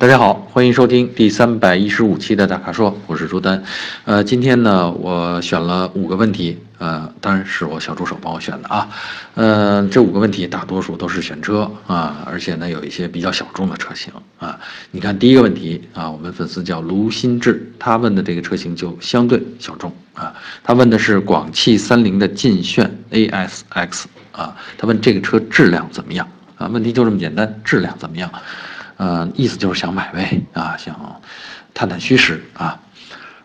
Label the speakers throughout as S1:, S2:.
S1: 大家好，欢迎收听第三百一十五期的大咖说，我是朱丹。呃，今天呢，我选了五个问题，呃，当然是我小助手帮我选的啊。呃，这五个问题大多数都是选车啊，而且呢，有一些比较小众的车型啊。你看第一个问题啊，我们粉丝叫卢新志，他问的这个车型就相对小众啊。他问的是广汽三菱的劲炫 ASX 啊，他问这个车质量怎么样啊？问题就这么简单，质量怎么样？呃，意思就是想买呗，啊，想探探虚实啊，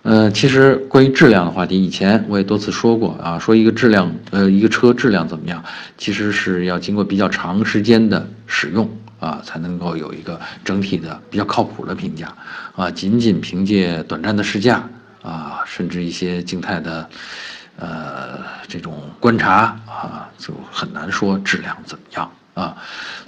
S1: 呃，其实关于质量的话题，以前我也多次说过啊，说一个质量，呃，一个车质量怎么样，其实是要经过比较长时间的使用啊，才能够有一个整体的比较靠谱的评价啊，仅仅凭借短暂的试驾啊，甚至一些静态的，呃，这种观察啊，就很难说质量怎么样。啊，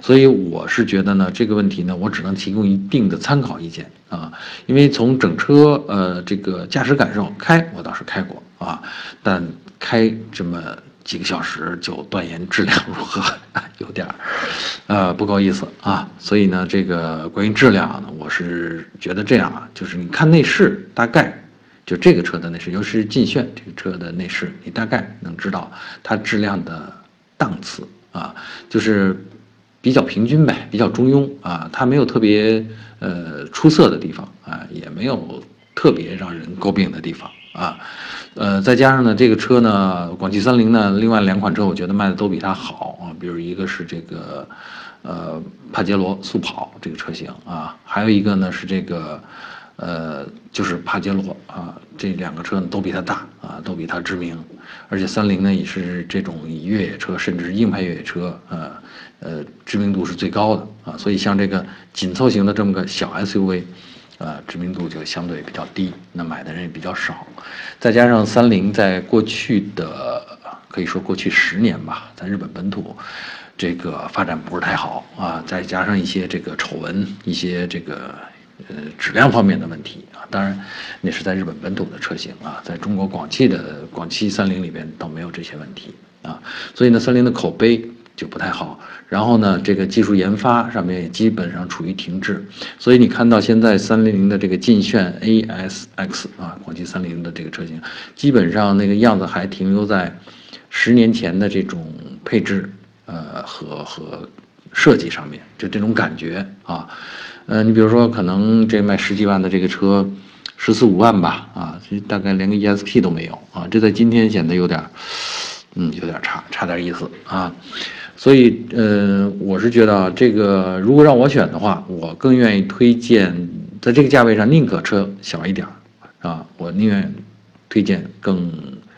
S1: 所以我是觉得呢，这个问题呢，我只能提供一定的参考意见啊，因为从整车呃这个驾驶感受开，我倒是开过啊，但开这么几个小时就断言质量如何，有点儿呃不够意思啊。所以呢，这个关于质量呢，我是觉得这样啊，就是你看内饰，大概就这个车的内饰，尤其是劲炫这个车的内饰，你大概能知道它质量的档次。啊，就是比较平均呗，比较中庸啊，它没有特别呃出色的地方啊，也没有特别让人诟病的地方啊，呃，再加上呢，这个车呢，广汽三菱呢，另外两款车我觉得卖的都比它好啊，比如一个是这个呃帕杰罗速跑这个车型啊，还有一个呢是这个。呃，就是帕杰罗啊，这两个车呢都比它大啊，都比它知名，而且三菱呢也是这种以越野车甚至是硬派越野车，呃呃，知名度是最高的啊，所以像这个紧凑型的这么个小 SUV，啊，知名度就相对比较低，那买的人也比较少，再加上三菱在过去的可以说过去十年吧，在日本本土这个发展不是太好啊，再加上一些这个丑闻，一些这个。呃，质量方面的问题啊，当然，那是在日本本土的车型啊，在中国广汽的广汽三菱里边倒没有这些问题啊，所以呢，三菱的口碑就不太好。然后呢，这个技术研发上面也基本上处于停滞。所以你看到现在三菱的这个劲炫 ASX 啊，广汽三菱的这个车型，基本上那个样子还停留在十年前的这种配置呃和和设计上面，就这种感觉啊。呃，你比如说，可能这卖十几万的这个车，十四五万吧，啊，这大概连个 ESP 都没有啊，这在今天显得有点，嗯，有点差，差点意思啊。所以，呃，我是觉得啊，这个如果让我选的话，我更愿意推荐，在这个价位上，宁可车小一点儿，啊，我宁愿推荐更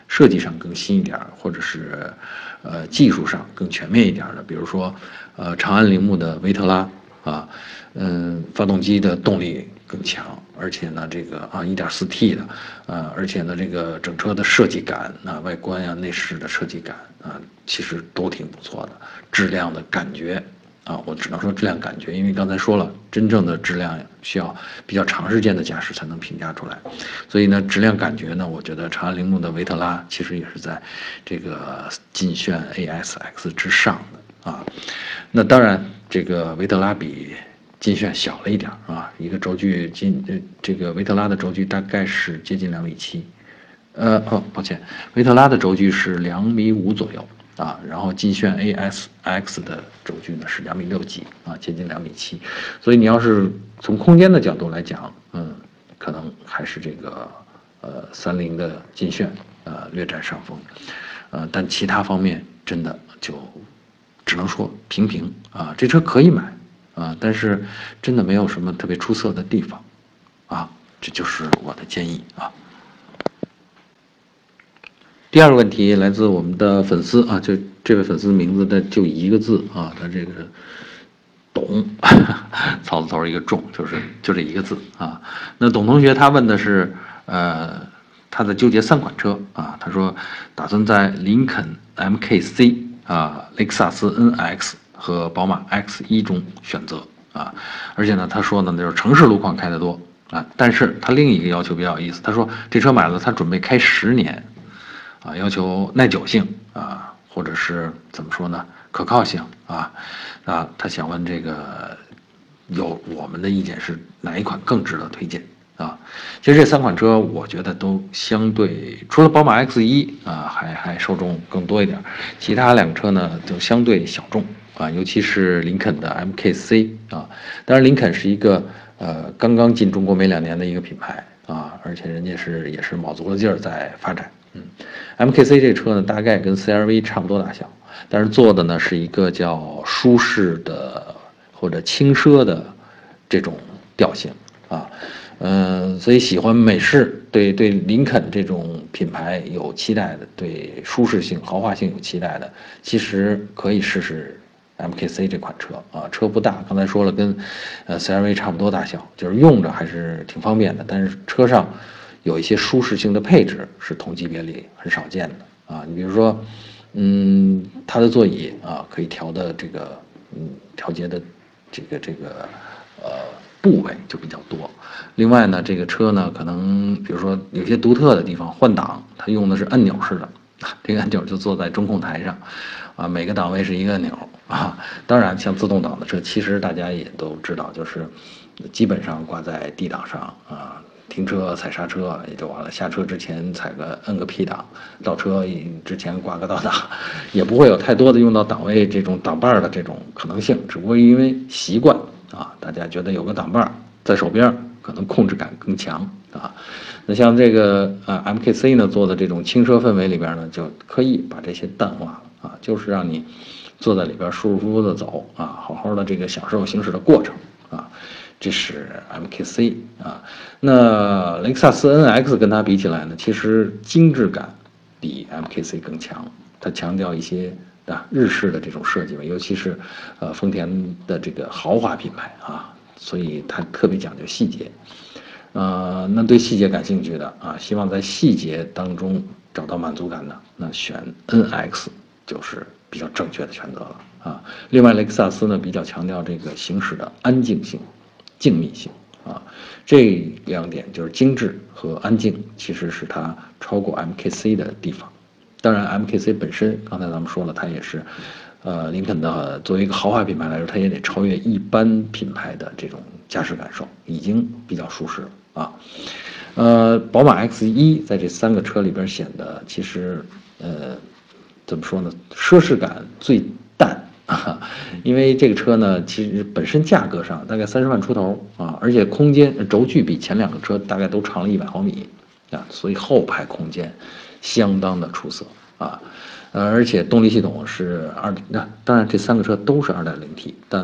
S1: 设计上更新一点，或者是，呃，技术上更全面一点的，比如说，呃，长安铃木的维特拉。啊，嗯，发动机的动力更强，而且呢，这个啊，1.4T 的，呃，而且呢，这个整车的设计感，啊，外观呀、内饰的设计感啊，其实都挺不错的。质量的感觉，啊，我只能说质量感觉，因为刚才说了，真正的质量需要比较长时间的驾驶才能评价出来。所以呢，质量感觉呢，我觉得长安铃木的维特拉其实也是在这个劲炫 ASX 之上的啊。那当然。这个维特拉比劲炫小了一点啊，一个轴距，近呃，这个维特拉的轴距大概是接近两米七，呃哦，抱歉，维特拉的轴距是两米五左右啊，然后劲炫 ASX 的轴距呢是两米六几啊，接近两米七，所以你要是从空间的角度来讲，嗯，可能还是这个呃三菱的劲炫呃略占上风，呃，但其他方面真的就。只能说平平啊，这车可以买啊，但是真的没有什么特别出色的地方啊，这就是我的建议啊。第二个问题来自我们的粉丝啊，就这位粉丝名字的就一个字啊，他这个董，草字头一个重，就是就这一个字啊。那董同学他问的是呃，他在纠结三款车啊，他说打算在林肯 MKC。啊，雷克萨斯 NX 和宝马 X1 中选择啊，而且呢，他说呢，就是城市路况开得多啊，但是他另一个要求比较有意思，他说这车买了，他准备开十年，啊，要求耐久性啊，或者是怎么说呢，可靠性啊，啊，他想问这个有我们的意见是哪一款更值得推荐？啊？其实这三款车我觉得都相对，除了宝马 X1 啊还还受众更多一点，其他两个车呢都相对小众啊，尤其是林肯的 MKC 啊，当然林肯是一个呃刚刚进中国没两年的一个品牌啊，而且人家是也是卯足了劲儿在发展，嗯，MKC 这车呢大概跟 CRV 差不多大小，但是做的呢是一个叫舒适的。或者轻奢的这种调性啊，嗯，所以喜欢美式，对对林肯这种品牌有期待的，对舒适性、豪华性有期待的，其实可以试试 MKC 这款车啊。车不大，刚才说了，跟呃 CRV 差不多大小，就是用着还是挺方便的。但是车上有一些舒适性的配置是同级别里很少见的啊。你比如说，嗯，它的座椅啊，可以调的这个嗯调节的。这个这个，部位就比较多。另外呢，这个车呢，可能比如说有些独特的地方，换挡它用的是按钮式的，这个按钮就坐在中控台上，啊，每个档位是一个按钮啊。当然，像自动挡的车，其实大家也都知道，就是基本上挂在 D 档上啊。停车踩刹车也就完了，下车之前踩个摁个 P 档，倒车之前挂个倒档，也不会有太多的用到档位这种档把的这种可能性，只不过因为习惯啊，大家觉得有个挡把在手边，可能控制感更强啊。那像这个啊 MKC 呢做的这种轻奢氛围里边呢，就刻意把这些淡化了啊，就是让你坐在里边舒舒服服的走啊，好好的这个享受行驶的过程啊。这是 MKC 啊，那雷克萨斯 NX 跟它比起来呢，其实精致感比 MKC 更强。它强调一些啊日式的这种设计嘛，尤其是呃丰田的这个豪华品牌啊，所以它特别讲究细节。呃，那对细节感兴趣的啊，希望在细节当中找到满足感的，那选 NX 就是比较正确的选择了啊。另外，雷克萨斯呢比较强调这个行驶的安静性。静谧性啊，这两点就是精致和安静，其实是它超过 MKC 的地方。当然，MKC 本身刚才咱们说了，它也是，呃，林肯的作为一个豪华品牌来说，它也得超越一般品牌的这种驾驶感受，已经比较舒适了啊。呃，宝马 X1 在这三个车里边显得其实，呃，怎么说呢？奢侈感最淡。因为这个车呢，其实本身价格上大概三十万出头啊，而且空间轴距比前两个车大概都长了一百毫米啊，所以后排空间相当的出色啊，呃，而且动力系统是二，那当然这三个车都是二点零 T，但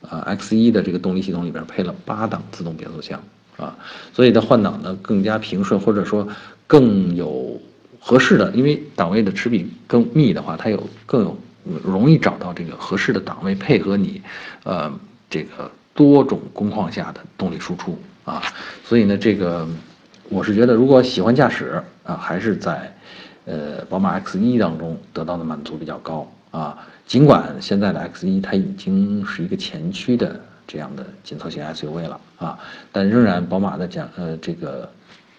S1: 啊 X 一的这个动力系统里边配了八档自动变速箱啊，所以它换挡呢更加平顺，或者说更有合适的，因为档位的齿比更密的话，它有更有。容易找到这个合适的档位，配合你，呃，这个多种工况下的动力输出啊。所以呢，这个我是觉得，如果喜欢驾驶啊，还是在呃宝马 X1 当中得到的满足比较高啊。尽管现在的 X1 它已经是一个前驱的这样的紧凑型 SUV 了啊，但仍然宝马的驾呃这个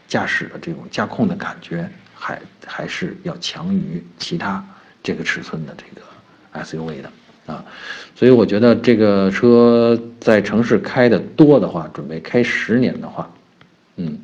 S1: 驾驶的这种驾控的感觉还还是要强于其他这个尺寸的这个。SUV 的啊，所以我觉得这个车在城市开的多的话，准备开十年的话，嗯，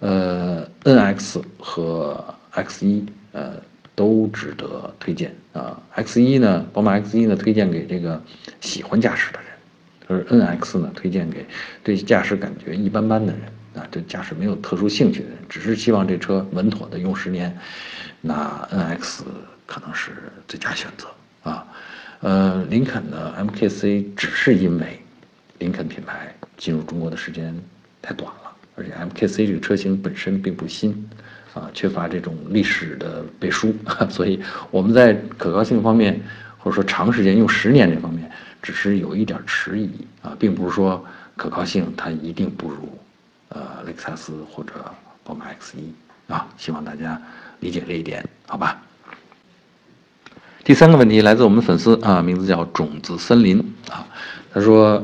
S1: 呃，NX 和 X1 呃都值得推荐啊。X1 呢，宝马 X1 呢推荐给这个喜欢驾驶的人，而 NX 呢推荐给对驾驶感觉一般般的人啊，对驾驶没有特殊兴趣的人，只是希望这车稳妥的用十年，那 NX 可能是最佳选择。啊，呃，林肯的 MKC 只是因为林肯品牌进入中国的时间太短了，而且 MKC 这个车型本身并不新，啊，缺乏这种历史的背书，所以我们在可靠性方面，或者说长时间用十年这方面，只是有一点迟疑啊，并不是说可靠性它一定不如呃雷克萨斯或者宝马 X1 啊，希望大家理解这一点，好吧？第三个问题来自我们粉丝啊，名字叫种子森林啊，他说：“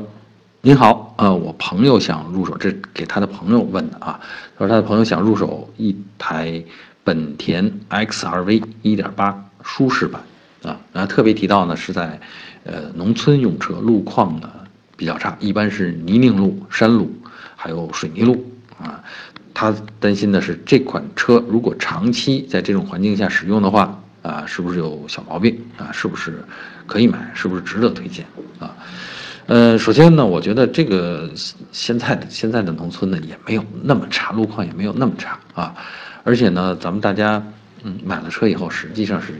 S1: 您好，呃，我朋友想入手，这给他的朋友问的啊。他说他的朋友想入手一台本田 XRV 1.8舒适版啊，然后特别提到呢是在呃农村用车、路况呢比较差，一般是泥泞路、山路，还有水泥路啊。他担心的是这款车如果长期在这种环境下使用的话啊，是不是有小毛病啊？是不是可以买？是不是值得推荐啊？呃，首先呢，我觉得这个现在的现在的农村呢也没有那么差，路况也没有那么差啊。而且呢，咱们大家嗯买了车以后，实际上是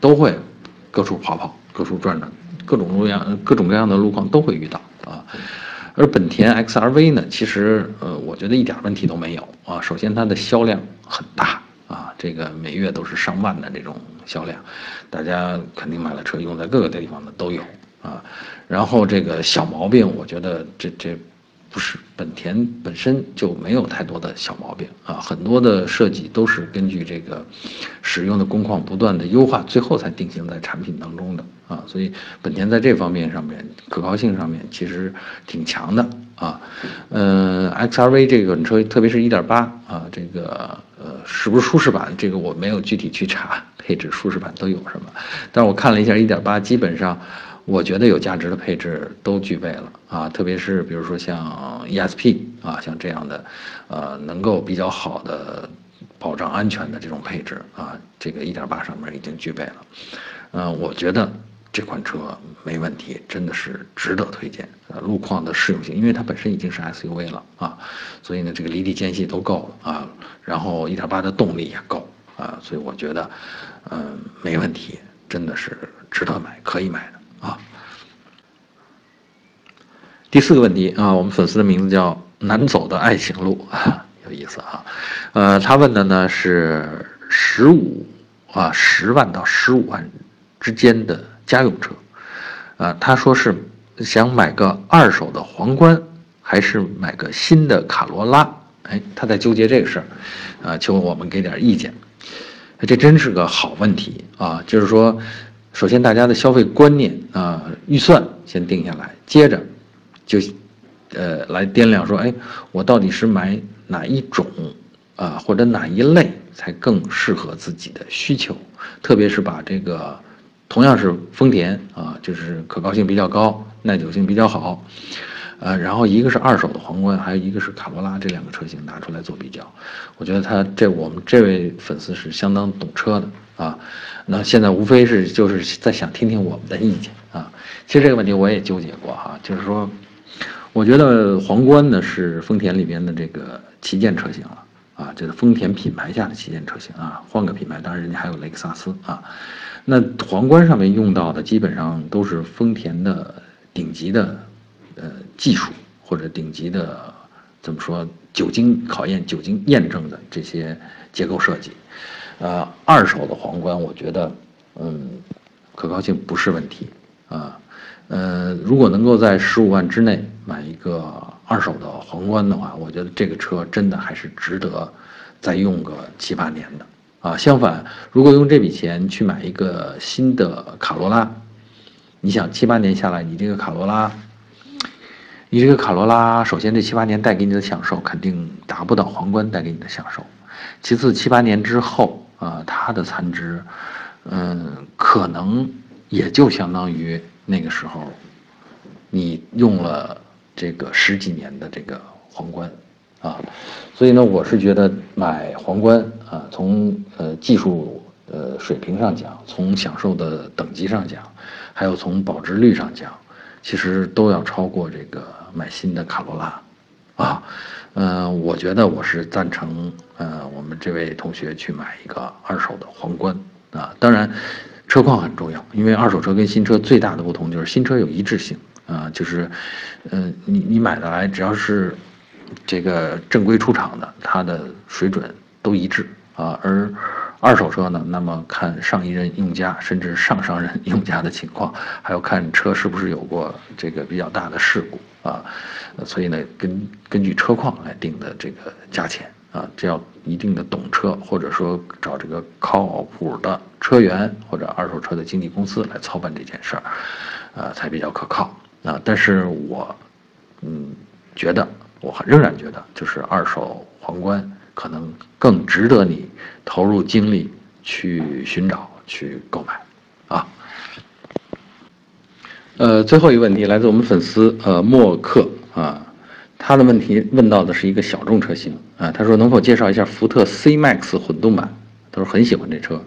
S1: 都会各处跑跑，各处转转，各种路样各种各样的路况都会遇到啊。而本田 XRV 呢，其实呃，我觉得一点问题都没有啊。首先它的销量很大啊，这个每月都是上万的这种销量，大家肯定买了车用在各个地方的都有啊。然后这个小毛病，我觉得这这不是本田本身就没有太多的小毛病啊，很多的设计都是根据这个使用的工况不断的优化，最后才定型在产品当中的。啊，所以本田在这方面上面可靠性上面其实挺强的啊。嗯，XRV 这款车，特别是一点八啊，这个呃是不是舒适版？这个我没有具体去查配置，舒适版都有什么？但是我看了一下一点八，基本上我觉得有价值的配置都具备了啊。特别是比如说像 ESP 啊，像这样的呃能够比较好的保障安全的这种配置啊，这个一点八上面已经具备了。嗯，我觉得。这款车没问题，真的是值得推荐。呃，路况的适用性，因为它本身已经是 SUV 了啊，所以呢，这个离地间隙都够了啊，然后1.8的动力也够啊，所以我觉得，嗯，没问题，真的是值得买，可以买的啊。第四个问题啊，我们粉丝的名字叫难走的爱情路，有意思啊。呃，他问的呢是十五啊十万到十五万之间的。家用车，啊，他说是想买个二手的皇冠，还是买个新的卡罗拉？哎，他在纠结这个事儿，啊，求我们给点意见。这真是个好问题啊！就是说，首先大家的消费观念啊，预算先定下来，接着就，呃，来掂量说，哎，我到底是买哪一种啊，或者哪一类才更适合自己的需求？特别是把这个。同样是丰田啊，就是可靠性比较高，耐久性比较好，呃，然后一个是二手的皇冠，还有一个是卡罗拉，这两个车型拿出来做比较，我觉得他这我们这位粉丝是相当懂车的啊。那现在无非是就是在想听听我们的意见啊。其实这个问题我也纠结过哈，就是说，我觉得皇冠呢是丰田里边的这个旗舰车型了啊，就是丰田品牌下的旗舰车型啊。换个品牌，当然人家还有雷克萨斯啊。那皇冠上面用到的基本上都是丰田的顶级的，呃技术或者顶级的怎么说久经考验、久经验证的这些结构设计，呃，二手的皇冠我觉得，嗯，可靠性不是问题啊，呃，如果能够在十五万之内买一个二手的皇冠的话，我觉得这个车真的还是值得再用个七八年的。啊，相反，如果用这笔钱去买一个新的卡罗拉，你想七八年下来，你这个卡罗拉，你这个卡罗拉，首先这七八年带给你的享受肯定达不到皇冠带给你的享受，其次七八年之后啊，它的残值，嗯，可能也就相当于那个时候，你用了这个十几年的这个皇冠。啊，所以呢，我是觉得买皇冠啊，从呃技术呃水平上讲，从享受的等级上讲，还有从保值率上讲，其实都要超过这个买新的卡罗拉，啊，嗯，我觉得我是赞成呃我们这位同学去买一个二手的皇冠。啊，当然，车况很重要，因为二手车跟新车最大的不同就是新车有一致性。啊，就是，嗯，你你买的来只要是。这个正规出厂的，它的水准都一致。啊，而二手车呢，那么看上一任用家甚至上上任用家的情况，还要看车是不是有过这个比较大的事故啊，所以呢，根根据车况来定的这个价钱啊，这要一定的懂车，或者说找这个靠谱的车源或者二手车的经纪公司来操办这件事儿，啊，才比较可靠啊。但是我嗯觉得。我仍然觉得，就是二手皇冠可能更值得你投入精力去寻找、去购买，啊。呃，最后一个问题来自我们粉丝呃默克啊，他的问题问到的是一个小众车型啊，他说能否介绍一下福特 C Max 混动版？他说很喜欢这车，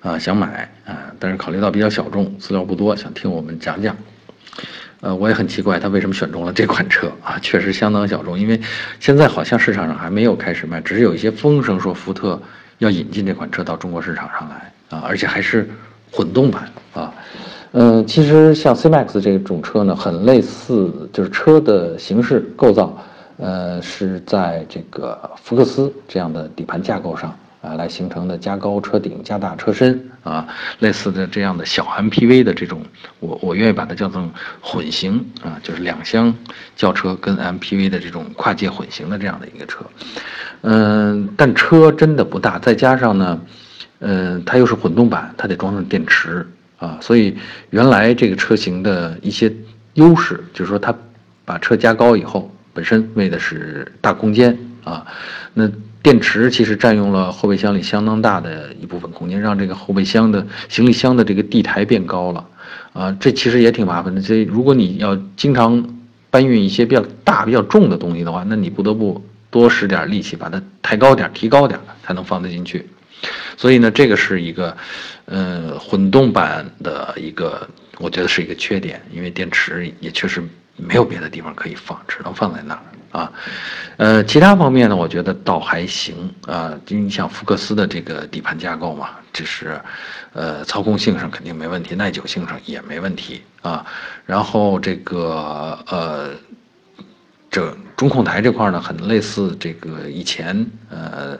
S1: 啊想买啊，但是考虑到比较小众，资料不多，想听我们讲讲。呃，我也很奇怪他为什么选中了这款车啊，确实相当小众，因为现在好像市场上还没有开始卖，只是有一些风声说福特要引进这款车到中国市场上来啊，而且还是混动版啊。嗯，其实像 C Max 这种车呢，很类似，就是车的形式构造，呃，是在这个福克斯这样的底盘架构上啊来形成的，加高车顶、加大车身啊，类似的这样的小 MPV 的这种，我我愿意把它叫做混型啊，就是两厢轿车跟 MPV 的这种跨界混型的这样的一个车。嗯，但车真的不大，再加上呢，嗯，它又是混动版，它得装上电池。啊，所以原来这个车型的一些优势，就是说它把车加高以后，本身为的是大空间啊。那电池其实占用了后备箱里相当大的一部分空间，让这个后备箱的行李箱的这个地台变高了啊。这其实也挺麻烦的。这如果你要经常搬运一些比较大、比较重的东西的话，那你不得不多使点力气把它抬高点、提高点，才能放得进去。所以呢，这个是一个，呃，混动版的一个，我觉得是一个缺点，因为电池也确实没有别的地方可以放，只能放在那儿啊。呃，其他方面呢，我觉得倒还行啊。你像福克斯的这个底盘架构嘛，这是，呃，操控性上肯定没问题，耐久性上也没问题啊。然后这个呃，这中控台这块呢，很类似这个以前呃。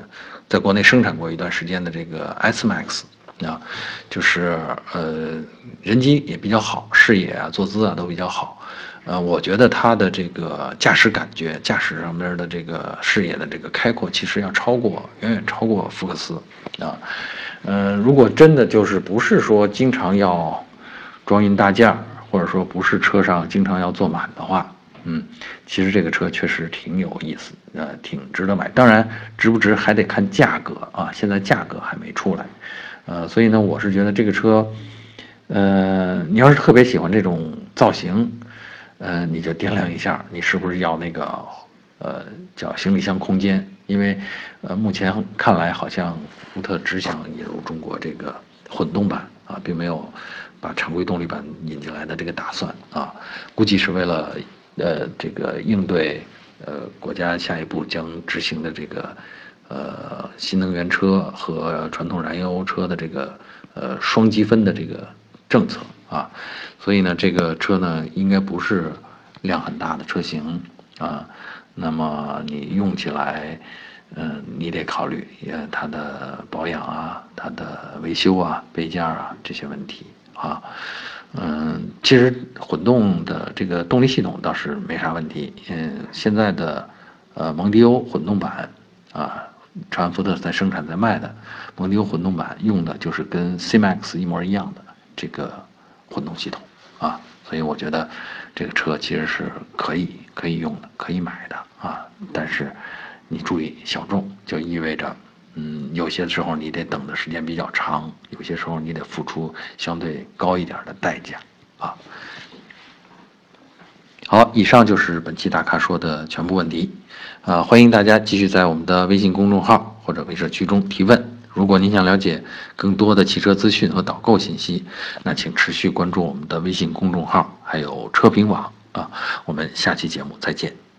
S1: 在国内生产过一段时间的这个 S Max 啊，就是呃人机也比较好，视野啊、坐姿啊都比较好，呃，我觉得它的这个驾驶感觉、驾驶上面的这个视野的这个开阔，其实要超过远远超过福克斯啊，呃，如果真的就是不是说经常要装运大件，或者说不是车上经常要坐满的话。嗯，其实这个车确实挺有意思，呃，挺值得买。当然，值不值还得看价格啊，现在价格还没出来，呃，所以呢，我是觉得这个车，呃，你要是特别喜欢这种造型，呃，你就掂量一下，你是不是要那个，呃，叫行李箱空间？因为，呃，目前看来好像福特只想引入中国这个混动版啊，并没有把常规动力版引进来的这个打算啊，估计是为了。呃，这个应对，呃，国家下一步将执行的这个，呃，新能源车和传统燃油车的这个，呃，双积分的这个政策啊，所以呢，这个车呢，应该不是量很大的车型啊，那么你用起来，嗯，你得考虑也它的保养啊，它的维修啊，备件啊这些问题啊。嗯，其实混动的这个动力系统倒是没啥问题。嗯，现在的呃蒙迪欧混动版啊，长安福特在生产在卖的蒙迪欧混动版用的就是跟 C Max 一模一样的这个混动系统啊，所以我觉得这个车其实是可以可以用的，可以买的啊。但是你注意小众，就意味着。嗯，有些时候你得等的时间比较长，有些时候你得付出相对高一点的代价啊。好，以上就是本期大咖说的全部问题，啊，欢迎大家继续在我们的微信公众号或者微社区中提问。如果您想了解更多的汽车资讯和导购信息，那请持续关注我们的微信公众号，还有车评网啊。我们下期节目再见。